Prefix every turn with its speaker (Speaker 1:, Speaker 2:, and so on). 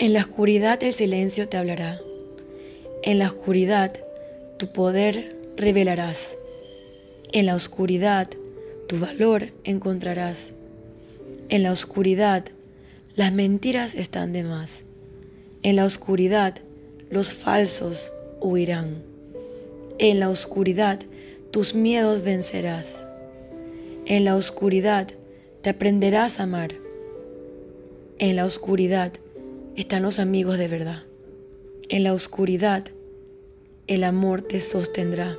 Speaker 1: En la oscuridad el silencio te hablará. En la oscuridad tu poder revelarás. En la oscuridad tu valor encontrarás. En la oscuridad las mentiras están de más. En la oscuridad los falsos huirán. En la oscuridad tus miedos vencerás. En la oscuridad te aprenderás a amar. En la oscuridad están los amigos de verdad. En la oscuridad el amor te sostendrá.